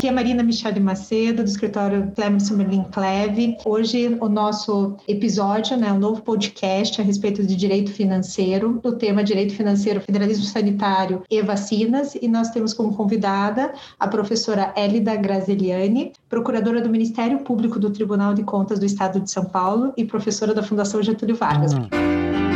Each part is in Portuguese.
Aqui é Marina Michele Macedo, do escritório Clemerson Merlin Cleve. Hoje o nosso episódio, né, um novo podcast a respeito de direito financeiro, do tema Direito Financeiro, Federalismo Sanitário e Vacinas. E nós temos como convidada a professora Elida Grazeliani, procuradora do Ministério Público do Tribunal de Contas do Estado de São Paulo e professora da Fundação Getúlio Vargas. Uhum.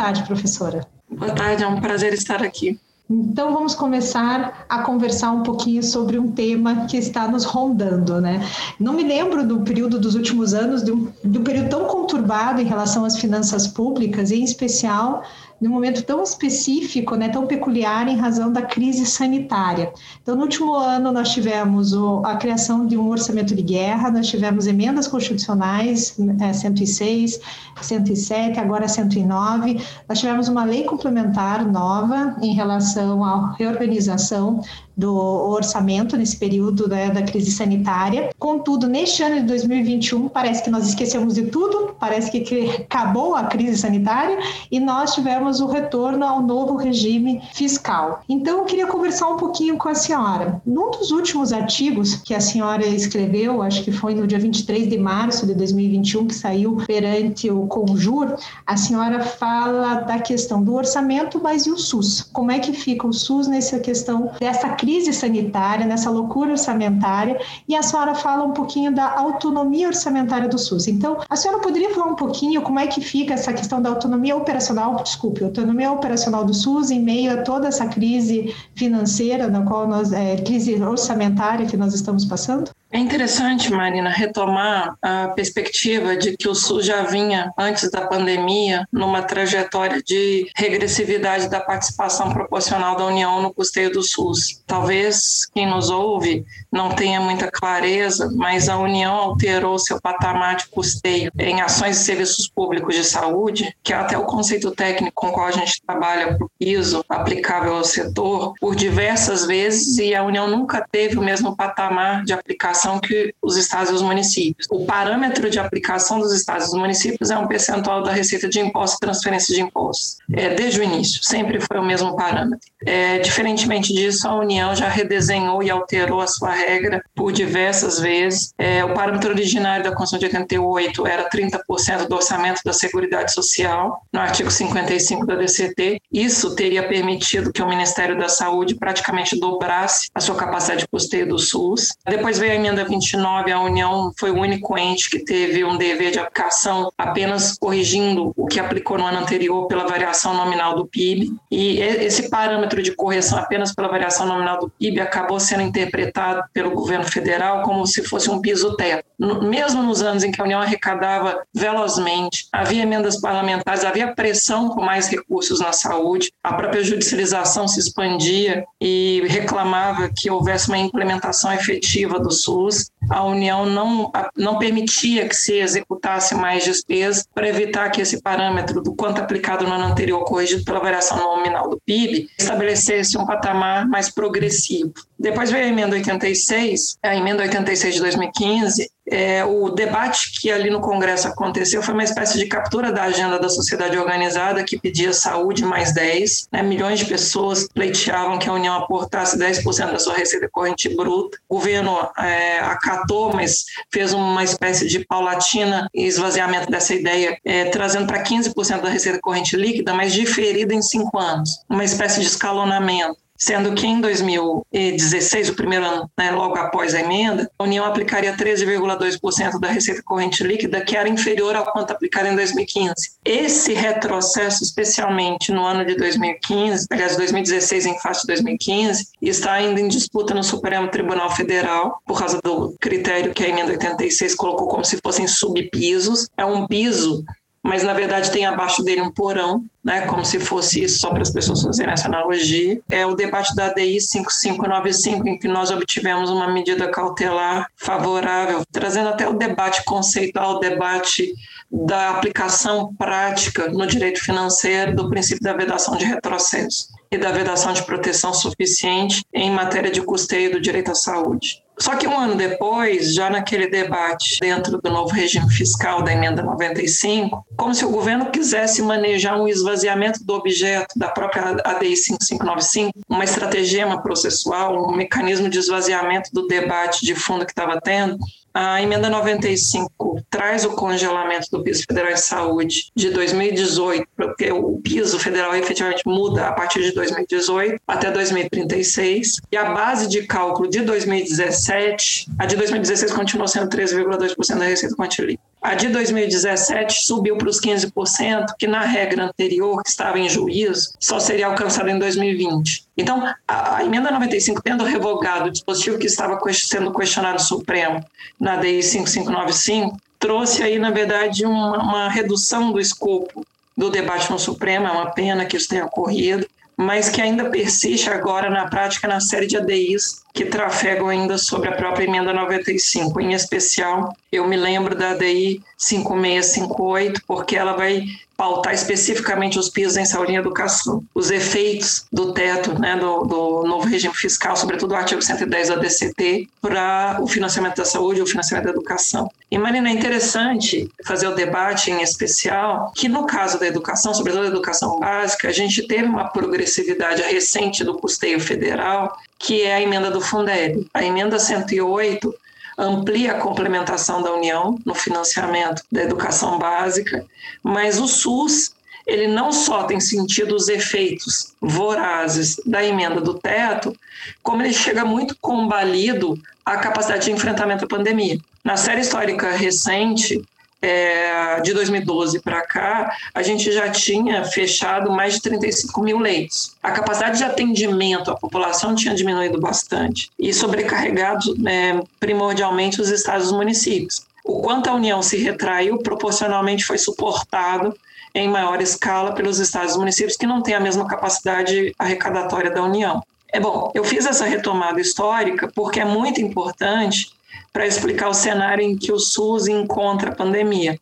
Tarde, professora. Boa tarde, é um prazer estar aqui. Então vamos começar a conversar um pouquinho sobre um tema que está nos rondando, né? Não me lembro do período dos últimos anos de um, de um período tão conturbado em relação às finanças públicas, e em especial num momento tão específico, né, tão peculiar em razão da crise sanitária. Então, no último ano, nós tivemos o, a criação de um orçamento de guerra, nós tivemos emendas constitucionais, é, 106, 107, agora 109, nós tivemos uma lei complementar nova em relação à reorganização do orçamento nesse período né, da crise sanitária. Contudo, neste ano de 2021, parece que nós esquecemos de tudo, parece que acabou a crise sanitária e nós tivemos o retorno ao novo regime fiscal. Então, eu queria conversar um pouquinho com a senhora. Num dos últimos artigos que a senhora escreveu, acho que foi no dia 23 de março de 2021, que saiu perante o Conjur, a senhora fala da questão do orçamento, mas e o SUS? Como é que fica o SUS nessa questão dessa crise? sanitária, nessa loucura orçamentária, e a senhora fala um pouquinho da autonomia orçamentária do SUS. Então, a senhora poderia falar um pouquinho como é que fica essa questão da autonomia operacional, desculpe, autonomia operacional do SUS em meio a toda essa crise financeira, na qual nós, é, crise orçamentária que nós estamos passando? É interessante, Marina, retomar a perspectiva de que o SUS já vinha, antes da pandemia, numa trajetória de regressividade da participação proporcional da União no custeio do SUS. Talvez quem nos ouve não tenha muita clareza, mas a União alterou seu patamar de custeio em ações e serviços públicos de saúde, que é até o conceito técnico com o qual a gente trabalha para o piso aplicável ao setor, por diversas vezes, e a União nunca teve o mesmo patamar de aplicação aplicação que os estados e os municípios. O parâmetro de aplicação dos estados e dos municípios é um percentual da receita de impostos e transferência de impostos. É, desde o início, sempre foi o mesmo parâmetro. É, diferentemente disso, a União já redesenhou e alterou a sua regra por diversas vezes. É, o parâmetro originário da Constituição de 88 era 30% do orçamento da Seguridade Social, no artigo 55 da DCT. Isso teria permitido que o Ministério da Saúde praticamente dobrasse a sua capacidade de custeio do SUS. Depois veio a emenda 29, a União foi o único ente que teve um dever de aplicação apenas corrigindo o que aplicou no ano anterior pela variação nominal do PIB. E esse parâmetro parâmetro de correção apenas pela variação nominal do PIB acabou sendo interpretado pelo governo federal como se fosse um piso teto. Mesmo nos anos em que a União arrecadava velozmente, havia emendas parlamentares, havia pressão por mais recursos na saúde, a própria judicialização se expandia e reclamava que houvesse uma implementação efetiva do SUS. A União não, não permitia que se executasse mais despesas para evitar que esse parâmetro do quanto aplicado no ano anterior, corrigido pela variação nominal do PIB, estabelecesse um patamar mais progressivo. Depois veio a emenda 86, a emenda 86 de 2015, é, o debate que ali no Congresso aconteceu foi uma espécie de captura da agenda da sociedade organizada que pedia saúde mais 10. Né? Milhões de pessoas pleiteavam que a União aportasse 10% da sua receita corrente bruta. O governo é, acatou, mas fez uma espécie de paulatina esvaziamento dessa ideia, é, trazendo para 15% da receita corrente líquida, mas diferida em cinco anos. Uma espécie de escalonamento sendo que em 2016, o primeiro ano, né, logo após a emenda, a União aplicaria 13,2% da receita corrente líquida, que era inferior ao quanto aplicado em 2015. Esse retrocesso, especialmente no ano de 2015, aliás, 2016 em face de 2015, está ainda em disputa no Supremo Tribunal Federal, por causa do critério que a emenda 86 colocou como se fossem subpisos. É um piso mas na verdade tem abaixo dele um porão, né, como se fosse isso, só para as pessoas fazerem essa analogia. É o debate da DI 5595, em que nós obtivemos uma medida cautelar favorável, trazendo até o debate conceitual, o debate da aplicação prática no direito financeiro do princípio da vedação de retrocesso e da vedação de proteção suficiente em matéria de custeio do direito à saúde. Só que um ano depois, já naquele debate dentro do novo regime fiscal da emenda 95, como se o governo quisesse manejar um esvaziamento do objeto da própria ADI 5595, uma estratagema processual, um mecanismo de esvaziamento do debate de fundo que estava tendo, a emenda 95 traz o congelamento do piso federal de saúde de 2018, porque o piso federal efetivamente muda a partir de 2018 até 2036, e a base de cálculo de 2017, a de 2016 continuou sendo 13,2% da receita quantilínea. A de 2017 subiu para os 15%, que na regra anterior, que estava em juízo, só seria alcançada em 2020. Então, a, emenda 95, tendo revogado o dispositivo que estava sendo questionado Supremo na DI 5595, trouxe aí, na verdade, uma, uma redução do escopo do debate no Supremo, é uma pena que isso tenha ocorrido, mas que ainda persiste agora na prática na série de ADIs que trafegam ainda sobre a própria emenda 95. Em especial, eu me lembro da ADI 5658, porque ela vai pautar especificamente os pisos em saúde e educação, os efeitos do teto, né, do, do novo regime fiscal, sobretudo o artigo 110 da DCT, para o financiamento da saúde e o financiamento da educação. E, Marina, é interessante fazer o debate em especial que, no caso da educação, sobretudo da educação básica, a gente teve uma progressividade recente do custeio federal, que é a emenda do Fundeb. A emenda 108 amplia a complementação da União no financiamento da educação básica, mas o SUS ele não só tem sentido os efeitos vorazes da emenda do teto, como ele chega muito combalido à capacidade de enfrentamento à pandemia. Na série histórica recente, é, de 2012 para cá, a gente já tinha fechado mais de 35 mil leitos. A capacidade de atendimento à população tinha diminuído bastante e sobrecarregado né, primordialmente os estados e os municípios. O quanto a União se retraiu, proporcionalmente foi suportado em maior escala pelos estados e municípios que não têm a mesma capacidade arrecadatória da União. É bom, eu fiz essa retomada histórica porque é muito importante para explicar o cenário em que o SUS encontra a pandemia.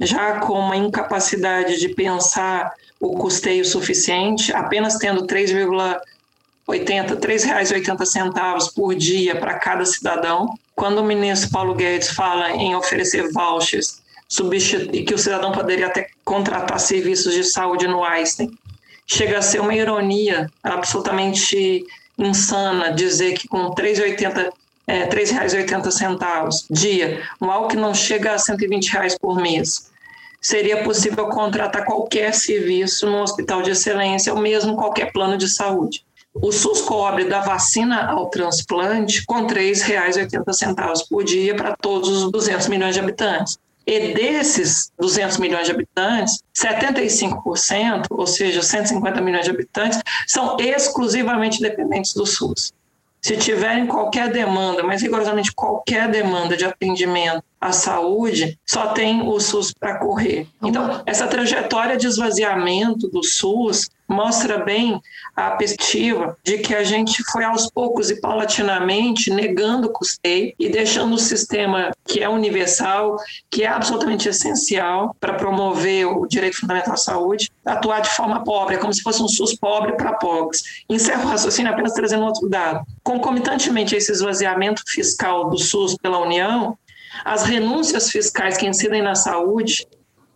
Já com uma incapacidade de pensar o custeio suficiente, apenas tendo 3,80 R$ 3,80 por dia para cada cidadão. Quando o ministro Paulo Guedes fala em oferecer vouchers e que o cidadão poderia até contratar serviços de saúde no Einstein, chega a ser uma ironia absolutamente insana dizer que com 3,80 é, R$ 3,80 dia, algo que não chega a 120 reais por mês. Seria possível contratar qualquer serviço no hospital de excelência ou mesmo qualquer plano de saúde. O SUS cobre da vacina ao transplante com R$ 3,80 por dia para todos os 200 milhões de habitantes. E desses 200 milhões de habitantes, 75%, ou seja, 150 milhões de habitantes, são exclusivamente dependentes do SUS se tiverem qualquer demanda, mas rigorosamente qualquer demanda de atendimento à saúde, só tem o SUS para correr. Então, essa trajetória de esvaziamento do SUS mostra bem a perspectiva de que a gente foi aos poucos e paulatinamente negando o custeio e deixando o sistema que é universal, que é absolutamente essencial para promover o direito fundamental à saúde, atuar de forma pobre, é como se fosse um SUS pobre para pobres. Encerro o raciocínio apenas trazendo outro dado. Concomitantemente a esse esvaziamento fiscal do SUS pela União, as renúncias fiscais que incidem na saúde,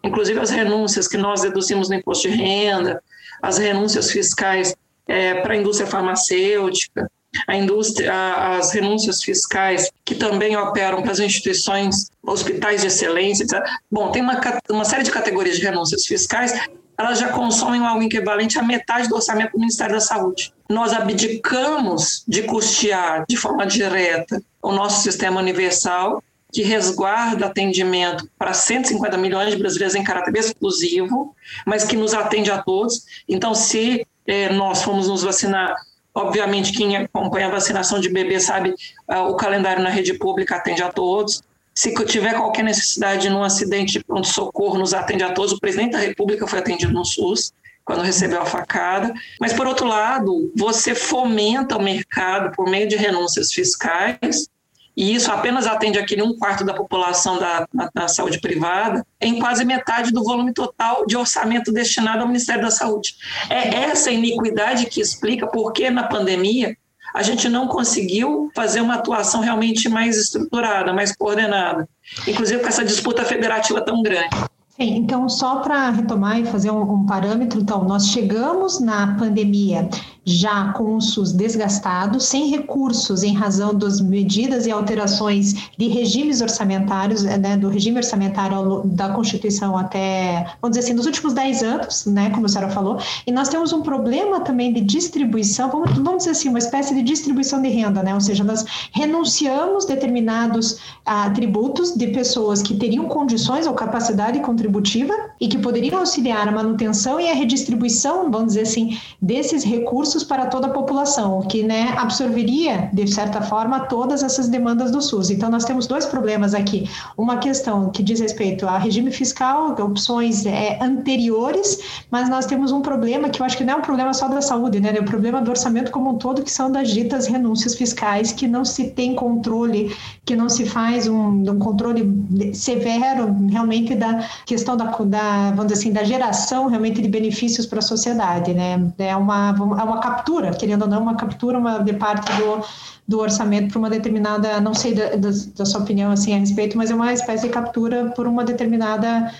inclusive as renúncias que nós deduzimos no imposto de renda, as renúncias fiscais é, para a indústria farmacêutica, a indústria, as renúncias fiscais que também operam para as instituições, hospitais de excelência, etc. Bom, tem uma, uma série de categorias de renúncias fiscais, elas já consomem algo equivalente à metade do orçamento do Ministério da Saúde. Nós abdicamos de custear de forma direta o nosso sistema universal que resguarda atendimento para 150 milhões de brasileiros em caráter exclusivo, mas que nos atende a todos. Então, se eh, nós formos nos vacinar, obviamente quem acompanha a vacinação de bebê sabe ah, o calendário na rede pública atende a todos. Se tiver qualquer necessidade num acidente de pronto-socorro, nos atende a todos. O presidente da República foi atendido no SUS quando recebeu a facada. Mas, por outro lado, você fomenta o mercado por meio de renúncias fiscais e isso apenas atende aquele um quarto da população da, da, saúde privada, em quase metade do volume total de orçamento destinado ao Ministério da Saúde. É essa iniquidade que explica por que na pandemia a gente não conseguiu fazer uma atuação realmente mais estruturada, mais coordenada, inclusive com essa disputa federativa tão grande. Sim, então, só para retomar e fazer um, um, parâmetro, então, nós chegamos na pandemia já com o SUS desgastado, sem recursos em razão das medidas e alterações de regimes orçamentários, né, do regime orçamentário da Constituição até, vamos dizer assim, nos últimos 10 anos, né, como a senhora falou, e nós temos um problema também de distribuição, vamos, vamos dizer assim, uma espécie de distribuição de renda, né, ou seja, nós renunciamos determinados ah, tributos de pessoas que teriam condições ou capacidade contributiva e que poderiam auxiliar a manutenção e a redistribuição, vamos dizer assim, desses recursos recursos para toda a população, o que né, absorveria, de certa forma, todas essas demandas do SUS. Então, nós temos dois problemas aqui. Uma questão que diz respeito a regime fiscal, opções é, anteriores, mas nós temos um problema que eu acho que não é um problema só da saúde, né? É um problema do orçamento como um todo, que são das ditas renúncias fiscais, que não se tem controle, que não se faz um, um controle severo realmente da questão da, da, vamos dizer assim, da geração realmente de benefícios para a sociedade, né? É uma, é uma captura, querendo ou não, uma captura uma, de parte do, do orçamento para uma determinada, não sei da, da, da, sua opinião assim a respeito, mas é uma espécie de captura por uma determinada,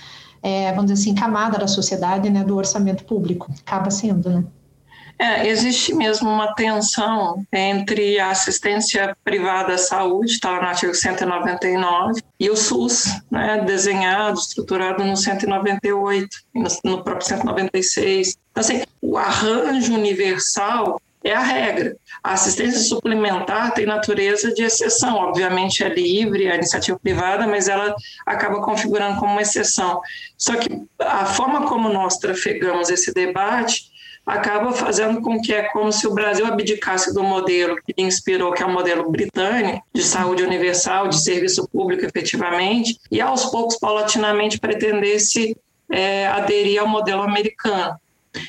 é, vamos dizer assim, camada da sociedade, né, do orçamento público. Acaba sendo, né? É, existe mesmo uma tensão entre a assistência privada à saúde, está no artigo 199, e o SUS, né, desenhado, estruturado no 198, no, no próprio 196. Então, assim, o arranjo universal é a regra. A assistência suplementar tem natureza de exceção, obviamente é livre, a iniciativa privada, mas ela acaba configurando como uma exceção. Só que a forma como nós trafegamos esse debate acaba fazendo com que é como se o Brasil abdicasse do modelo que inspirou, que é o modelo britânico, de saúde universal, de serviço público efetivamente, e aos poucos, paulatinamente, pretendesse é, aderir ao modelo americano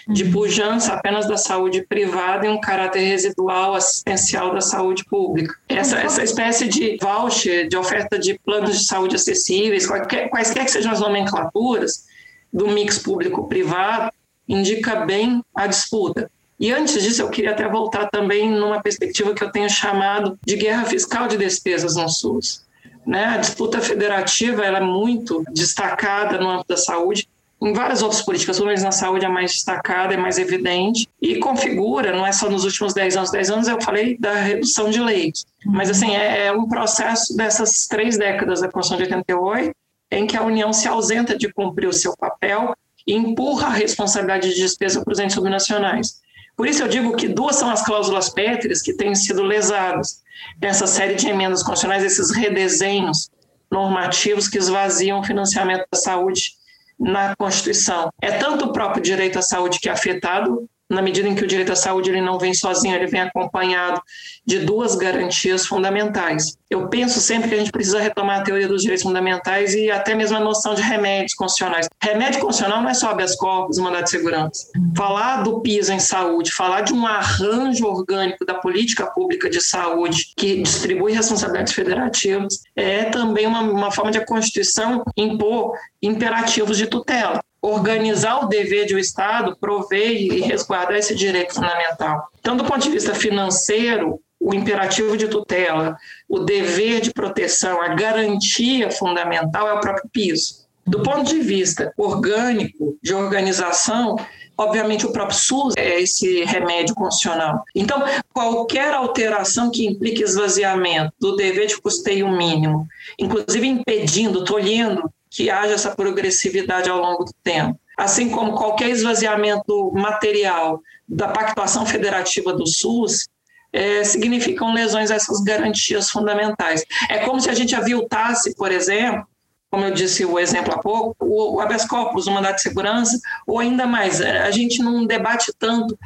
de uhum. pujança apenas da saúde privada e um caráter residual assistencial da saúde pública. Essa, uhum. essa espécie de voucher, de oferta de planos de saúde acessíveis, quaisquer, quaisquer que sejam as nomenclaturas do mix público-privado, indica bem a disputa. E antes disso, eu queria até voltar também numa perspectiva que eu tenho chamado de guerra fiscal de despesas no SUS. Né? A disputa federativa ela é muito destacada no âmbito da saúde, em várias outras políticas, menos na saúde é mais destacada, é mais evidente, e configura, não é só nos últimos 10 anos, 10 anos eu falei da redução de leis, mas assim, é, é um processo dessas três décadas da Constituição de 88, em que a União se ausenta de cumprir o seu papel e empurra a responsabilidade de despesa para os entes subnacionais. Por isso eu digo que duas são as cláusulas pétreas que têm sido lesadas nessa série de emendas constitucionais, esses redesenhos normativos que esvaziam o financiamento da saúde na Constituição. É tanto o próprio direito à saúde que é afetado, na medida em que o direito à saúde ele não vem sozinho, ele vem acompanhado de duas garantias fundamentais. Eu penso sempre que a gente precisa retomar a teoria dos direitos fundamentais e até mesmo a noção de remédios constitucionais. Remédio constitucional não é só habeas corpus mandado de segurança. Falar do piso em saúde, falar de um arranjo orgânico da política pública de saúde que distribui responsabilidades federativas é também uma, uma forma de a Constituição impor imperativos de tutela organizar o dever de o Estado prover e resguardar esse direito fundamental. Então, do ponto de vista financeiro, o imperativo de tutela, o dever de proteção, a garantia fundamental é o próprio piso. Do ponto de vista orgânico, de organização, obviamente o próprio SUS é esse remédio constitucional. Então, qualquer alteração que implique esvaziamento do dever de custeio mínimo, inclusive impedindo, tolhendo que haja essa progressividade ao longo do tempo. Assim como qualquer esvaziamento material da pactuação federativa do SUS, é, significam lesões a essas garantias fundamentais. É como se a gente aviltasse, por exemplo, como eu disse o exemplo há pouco, o, o habeas corpus, o mandato de segurança, ou ainda mais, é, a gente não debate tanto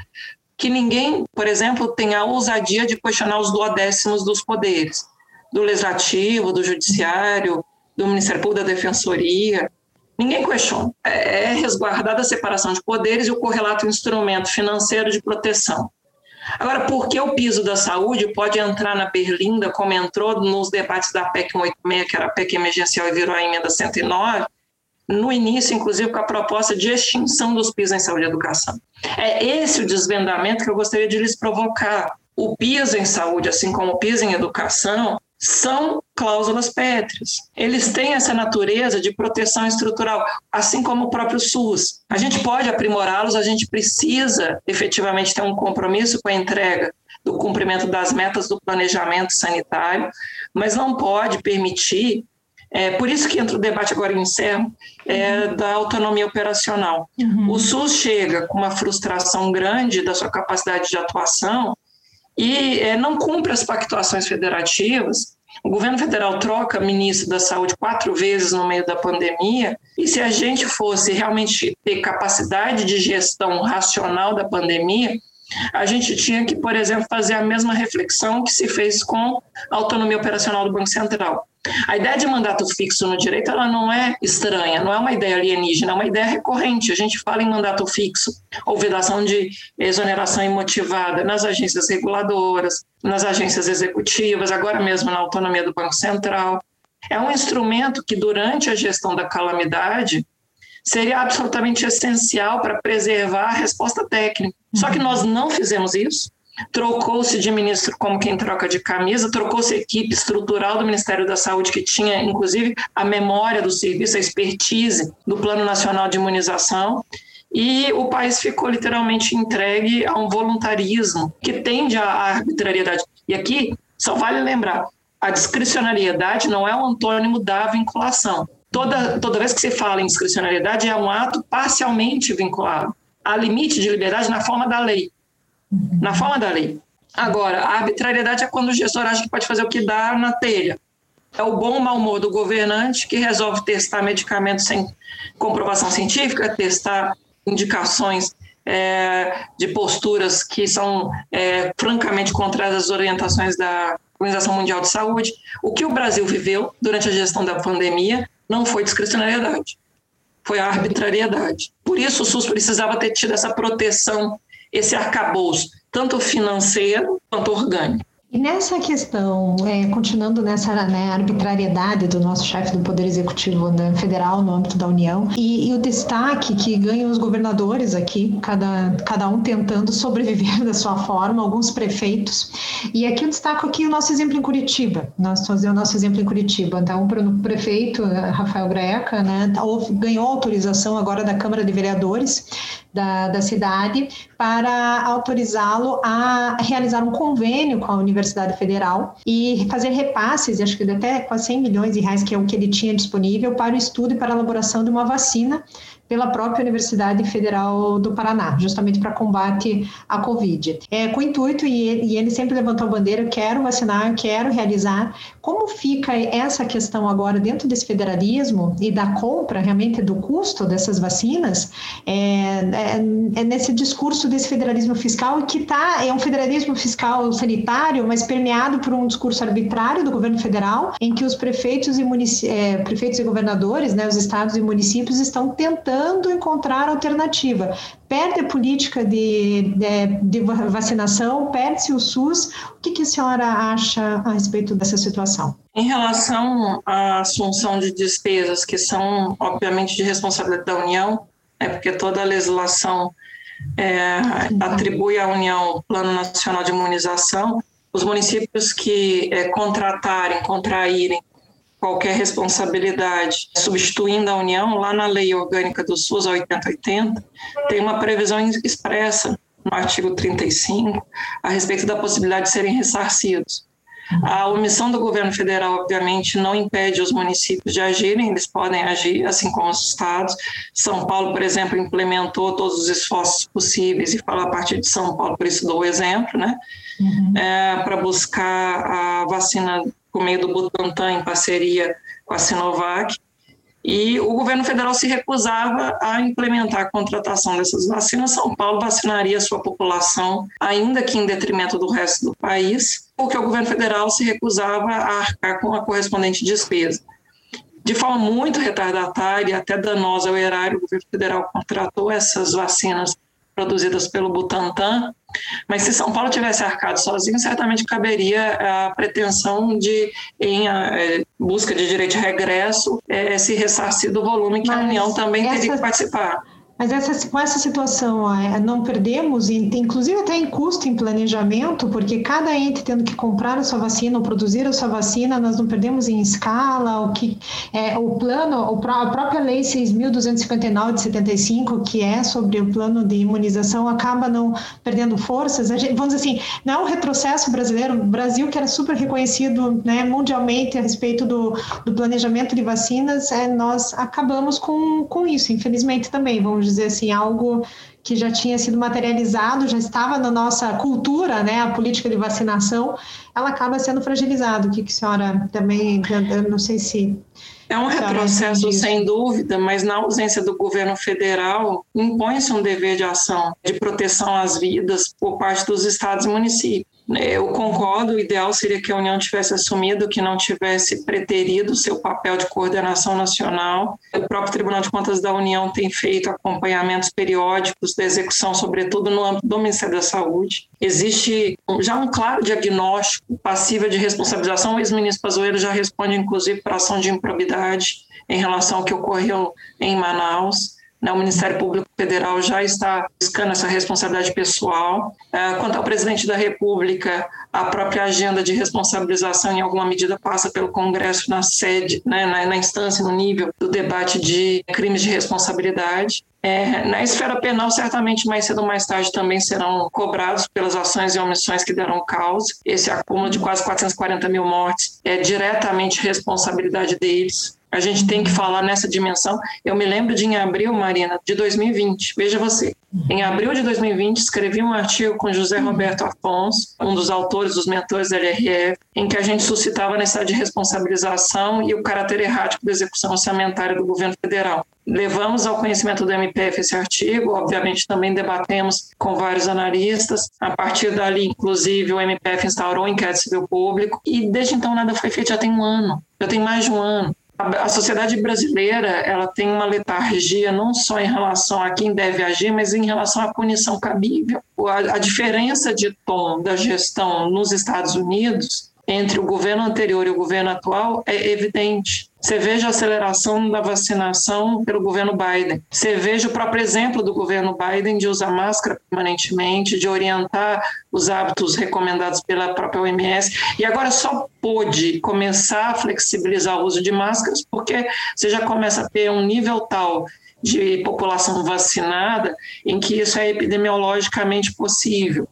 que ninguém, por exemplo, tenha a ousadia de questionar os duodécimos dos poderes, do legislativo, do judiciário, do Ministério Público, da Defensoria, ninguém questiona. É, é resguardada a separação de poderes e o correlato instrumento financeiro de proteção. Agora, por que o piso da saúde pode entrar na berlinda, como entrou nos debates da PEC 186, que era a PEC emergencial e virou a emenda 109, no início, inclusive, com a proposta de extinção dos pisos em saúde e educação. É esse o desvendamento que eu gostaria de lhes provocar, o PISA em saúde, assim como o PISA em educação, são cláusulas pétreas. Eles têm essa natureza de proteção estrutural, assim como o próprio SUS. A gente pode aprimorá-los, a gente precisa efetivamente ter um compromisso com a entrega do cumprimento das metas do planejamento sanitário, mas não pode permitir é por isso que entra o debate agora em encerro é, uhum. da autonomia operacional. Uhum. O SUS chega com uma frustração grande da sua capacidade de atuação e é, não cumpre as pactuações federativas. O governo federal troca ministro da Saúde quatro vezes no meio da pandemia, e se a gente fosse realmente ter capacidade de gestão racional da pandemia, a gente tinha que, por exemplo, fazer a mesma reflexão que se fez com a autonomia operacional do Banco Central. A ideia de mandato fixo no direito ela não é estranha, não é uma ideia alienígena, é uma ideia recorrente. A gente fala em mandato fixo ou vedação de exoneração imotivada nas agências reguladoras, nas agências executivas, agora mesmo na autonomia do Banco Central. É um instrumento que, durante a gestão da calamidade, seria absolutamente essencial para preservar a resposta técnica. Só que nós não fizemos isso trocou-se de ministro como quem troca de camisa, trocou-se a equipe estrutural do Ministério da Saúde, que tinha, inclusive, a memória do serviço, a expertise do Plano Nacional de Imunização, e o país ficou literalmente entregue a um voluntarismo que tende à arbitrariedade. E aqui, só vale lembrar, a discricionariedade não é um antônimo da vinculação. Toda, toda vez que se fala em discricionariedade, é um ato parcialmente vinculado. Há limite de liberdade na forma da lei na forma da lei. Agora, a arbitrariedade é quando o gestor acha que pode fazer o que dá na telha. É o bom mau humor do governante que resolve testar medicamentos sem comprovação científica, testar indicações é, de posturas que são é, francamente contrárias às orientações da Organização Mundial de Saúde. O que o Brasil viveu durante a gestão da pandemia não foi discricionariedade, foi a arbitrariedade. Por isso, o SUS precisava ter tido essa proteção esse arcabouço, tanto financeiro quanto orgânico. E nessa questão, é, continuando nessa né, arbitrariedade do nosso chefe do Poder Executivo né, Federal no âmbito da União, e, e, o destaque que ganham os governadores aqui, cada, cada um tentando sobreviver da sua forma, alguns prefeitos. E aqui eu destaco aqui o nosso exemplo em Curitiba, nós fazer o nosso exemplo em Curitiba. Então, o prefeito eh, Rafael Greca né, ganhou autorização agora da Câmara de Vereadores da, da cidade para autorizá-lo a realizar um convênio com a Universidade Federal e fazer repasses, acho que até quase 100 milhões de reais, que é o que ele tinha disponível, para o estudo e para a elaboração de uma vacina pela própria Universidade Federal do Paraná, justamente para combate à Covid. É, com o intuito, e ele, sempre levantou a bandeira, quero vacinar, quero realizar. Como fica essa questão agora dentro desse federalismo e da compra, realmente, do custo dessas vacinas, é, é, é nesse discurso desse federalismo fiscal que tá, é um federalismo fiscal sanitário, mas permeado por um discurso arbitrário do governo federal, em que os prefeitos e, é, prefeitos e governadores, né, os estados e municípios estão tentando tentando encontrar alternativa. Perde a política de, de, de vacinação, perde-se o SUS. O que, que a senhora acha a respeito dessa situação? Em relação à assunção de despesas, que são, obviamente, de responsabilidade da União, é porque toda a legislação é, atribui à União o Plano Nacional de Imunização, os municípios que é, contratarem, contraírem qualquer responsabilidade, substituindo a União, lá na Lei Orgânica do SUS, a 8080, tem uma previsão expressa no artigo 35 a respeito da possibilidade de serem ressarcidos. A omissão do governo federal, obviamente, não impede os municípios de agirem, eles podem agir, assim como os estados. São Paulo, por exemplo, implementou todos os esforços possíveis, e falo a partir de São Paulo, por isso dou o exemplo, né? Uhum. É, para buscar a vacina por meio do Butantan, em parceria com a Sinovac, e o governo federal se recusava a implementar a contratação dessas vacinas. São Paulo vacinaria sua população, ainda que em detrimento do resto do país, porque o governo federal se recusava a arcar com a correspondente despesa. De forma muito retardatária, até danosa ao erário, o governo federal contratou essas vacinas produzidas pelo Butantan, mas se São Paulo tivesse arcado sozinho, certamente caberia a pretensão de, em é, busca de direito de regresso, é, se ressarcir do volume que mas a União também essa... teria que participar. Mas essa, com essa situação, é, não perdemos, inclusive até em custo, em planejamento, porque cada ente tendo que comprar a sua vacina ou produzir a sua vacina, nós não perdemos em escala, o que é, o plano, a própria lei 6.259 de 75, que é sobre o plano de imunização, acaba não perdendo forças. Gente, vamos dizer assim, não é um retrocesso brasileiro, o Brasil que era super reconhecido né, mundialmente a respeito do, do planejamento de vacinas, é, nós acabamos com, com isso, infelizmente também, vamos dizer assim, algo que já tinha sido materializado, já estava na nossa cultura, né, a política de vacinação, ela acaba sendo fragilizada. O que, que a senhora também, eu não sei se... É um retrocesso, sem dúvida, mas na ausência do governo federal, impõe-se um dever de ação, de proteção às vidas por parte dos estados e municípios. Eu concordo, o ideal seria que a União tivesse assumido, que não tivesse preterido seu papel de coordenação nacional. O próprio Tribunal de Contas da União tem feito acompanhamentos periódicos da execução, sobretudo no âmbito do Ministério da Saúde. Existe já um claro diagnóstico passível de responsabilização. O ex-ministro Pazuello já responde, inclusive, para ação de improbidade em relação ao que ocorreu em Manaus. Né, o Ministério Público Federal já está buscando essa responsabilidade pessoal. É, quanto ao presidente da República, a própria agenda de responsabilização, em alguma medida, passa pelo Congresso na sede, né, na, na instância, no nível do debate de crimes de responsabilidade. É, na esfera penal, certamente mais cedo ou mais tarde também serão cobrados pelas ações e omissões que deram causa. Esse acúmulo de quase 440 mil mortes é diretamente responsabilidade deles a gente tem que falar nessa dimensão. Eu me lembro de em abril, Marina, de 2020, veja você. Em abril de 2020, escrevi um artigo com José Roberto Afonso, um dos autores, dos mentores da LRF, em que a gente suscitava a necessidade de responsabilização e o caráter errático da execução orçamentária do governo federal. Levamos ao conhecimento do MPF esse artigo, obviamente também debatemos com vários analistas. A partir dali, inclusive, o MPF instaurou um inquérito civil público e desde então nada foi feito, já tem um ano, já tem mais de um ano a sociedade brasileira ela tem uma letargia não só em relação a quem deve agir, mas em relação à punição cabível. A, a diferença de tom da gestão nos Estados Unidos entre o governo anterior e o governo atual é evidente. Você veja a aceleração da vacinação pelo governo Biden. Você veja o próprio exemplo do governo Biden de usar máscara permanentemente, de orientar os hábitos recomendados pela própria OMS. E agora só pôde começar a flexibilizar o uso de máscaras porque você já começa a ter um nível tal de população vacinada em que isso é epidemiologicamente possível.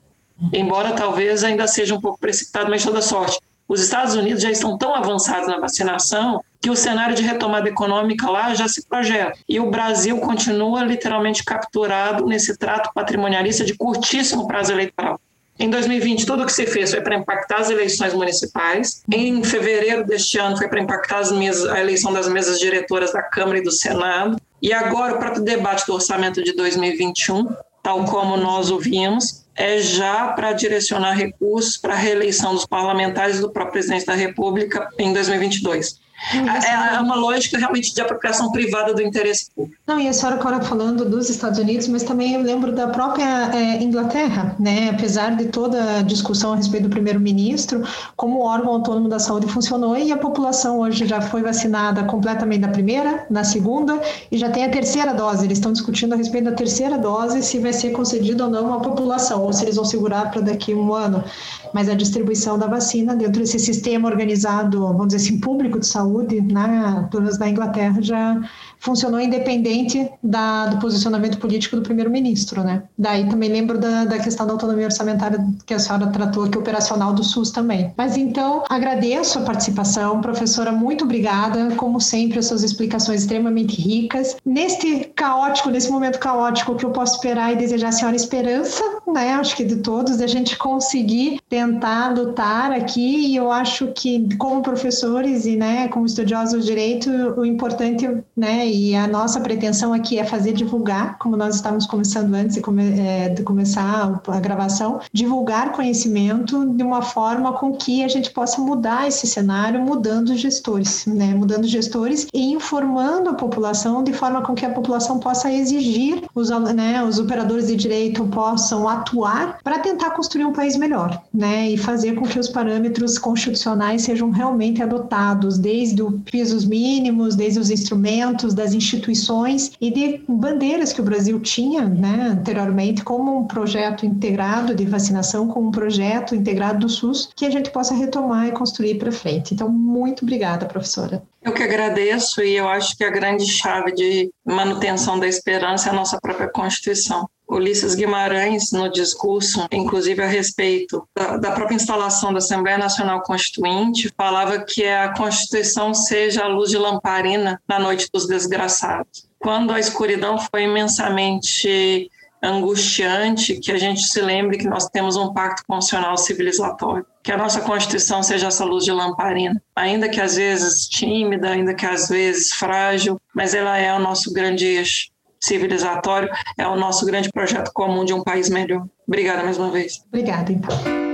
Embora talvez ainda seja um pouco precipitado, mas toda sorte. Os Estados Unidos já estão tão avançados na vacinação que o cenário de retomada econômica lá já se projeta. E o Brasil continua literalmente capturado nesse trato patrimonialista de curtíssimo prazo eleitoral. Em 2020, tudo o que se fez foi para impactar as eleições municipais. Em fevereiro deste ano, foi para impactar mesas, a eleição das mesas diretoras da Câmara e do Senado. E agora, o próprio debate do orçamento de 2021, tal como nós ouvimos, é já para direcionar recursos para a reeleição dos parlamentares do próprio presidente da República em 2022. É, é uma lógica realmente de apropriação privada do interesse público. Não, e a senhora agora falando dos Estados Unidos, mas também eu lembro da própria é, Inglaterra, né? Apesar de toda a discussão a respeito do primeiro-ministro, como o órgão autônomo da saúde funcionou e a população hoje já foi vacinada completamente da primeira, na segunda e já tem a terceira dose. Eles estão discutindo a respeito da terceira dose, se vai ser concedida ou não à população, ou se eles vão segurar para daqui a um ano. Mas a distribuição da vacina dentro desse sistema organizado, vamos dizer assim, público de saúde, saúde, menos na Inglaterra, já funcionou independente da, do posicionamento político do primeiro-ministro, né? Daí também lembro da, da questão da autonomia orçamentária que a senhora tratou aqui, operacional do SUS também. Mas então, agradeço a participação, professora, muito obrigada, como sempre, as suas explicações extremamente ricas. Neste caótico, nesse momento caótico, que eu posso esperar e desejar a senhora esperança, né? Acho que de todos, da gente conseguir tentar lutar aqui, e eu acho que, como professores e, né, como estudiosos do direito, o importante, né, e a nossa pretensão aqui é fazer divulgar, como nós estávamos começando antes de, come, é, de começar a gravação, divulgar conhecimento de uma forma com que a gente possa mudar esse cenário, mudando os gestores, né? Mudando os gestores e informando a população de forma com que a população possa exigir, os, né, os operadores de direito possam atuar para tentar construir um país melhor, né? E fazer com que os parâmetros constitucionais sejam realmente adotados desde os pisos mínimos, desde os instrumentos, das instituições e de bandeiras que o Brasil tinha né, anteriormente, como um projeto integrado de vacinação, como um projeto integrado do SUS, que a gente possa retomar e construir para frente. Então, muito obrigada, professora. Eu que agradeço e eu acho que a grande chave de manutenção da esperança é a nossa própria Constituição. Ulisses Guimarães, no discurso, inclusive a respeito da, da, própria instalação da Assembleia Nacional Constituinte, falava que a Constituição seja a luz de lamparina na noite dos desgraçados. Quando a escuridão foi imensamente angustiante, que a gente se lembre que nós temos um pacto constitucional civilizatório, que a nossa Constituição seja essa luz de lamparina, ainda que às vezes tímida, ainda que às vezes frágil, mas ela é o nosso grande eixo civilizatório, é o nosso grande projeto comum de um país melhor. Obrigada mais uma vez. Obrigada, então.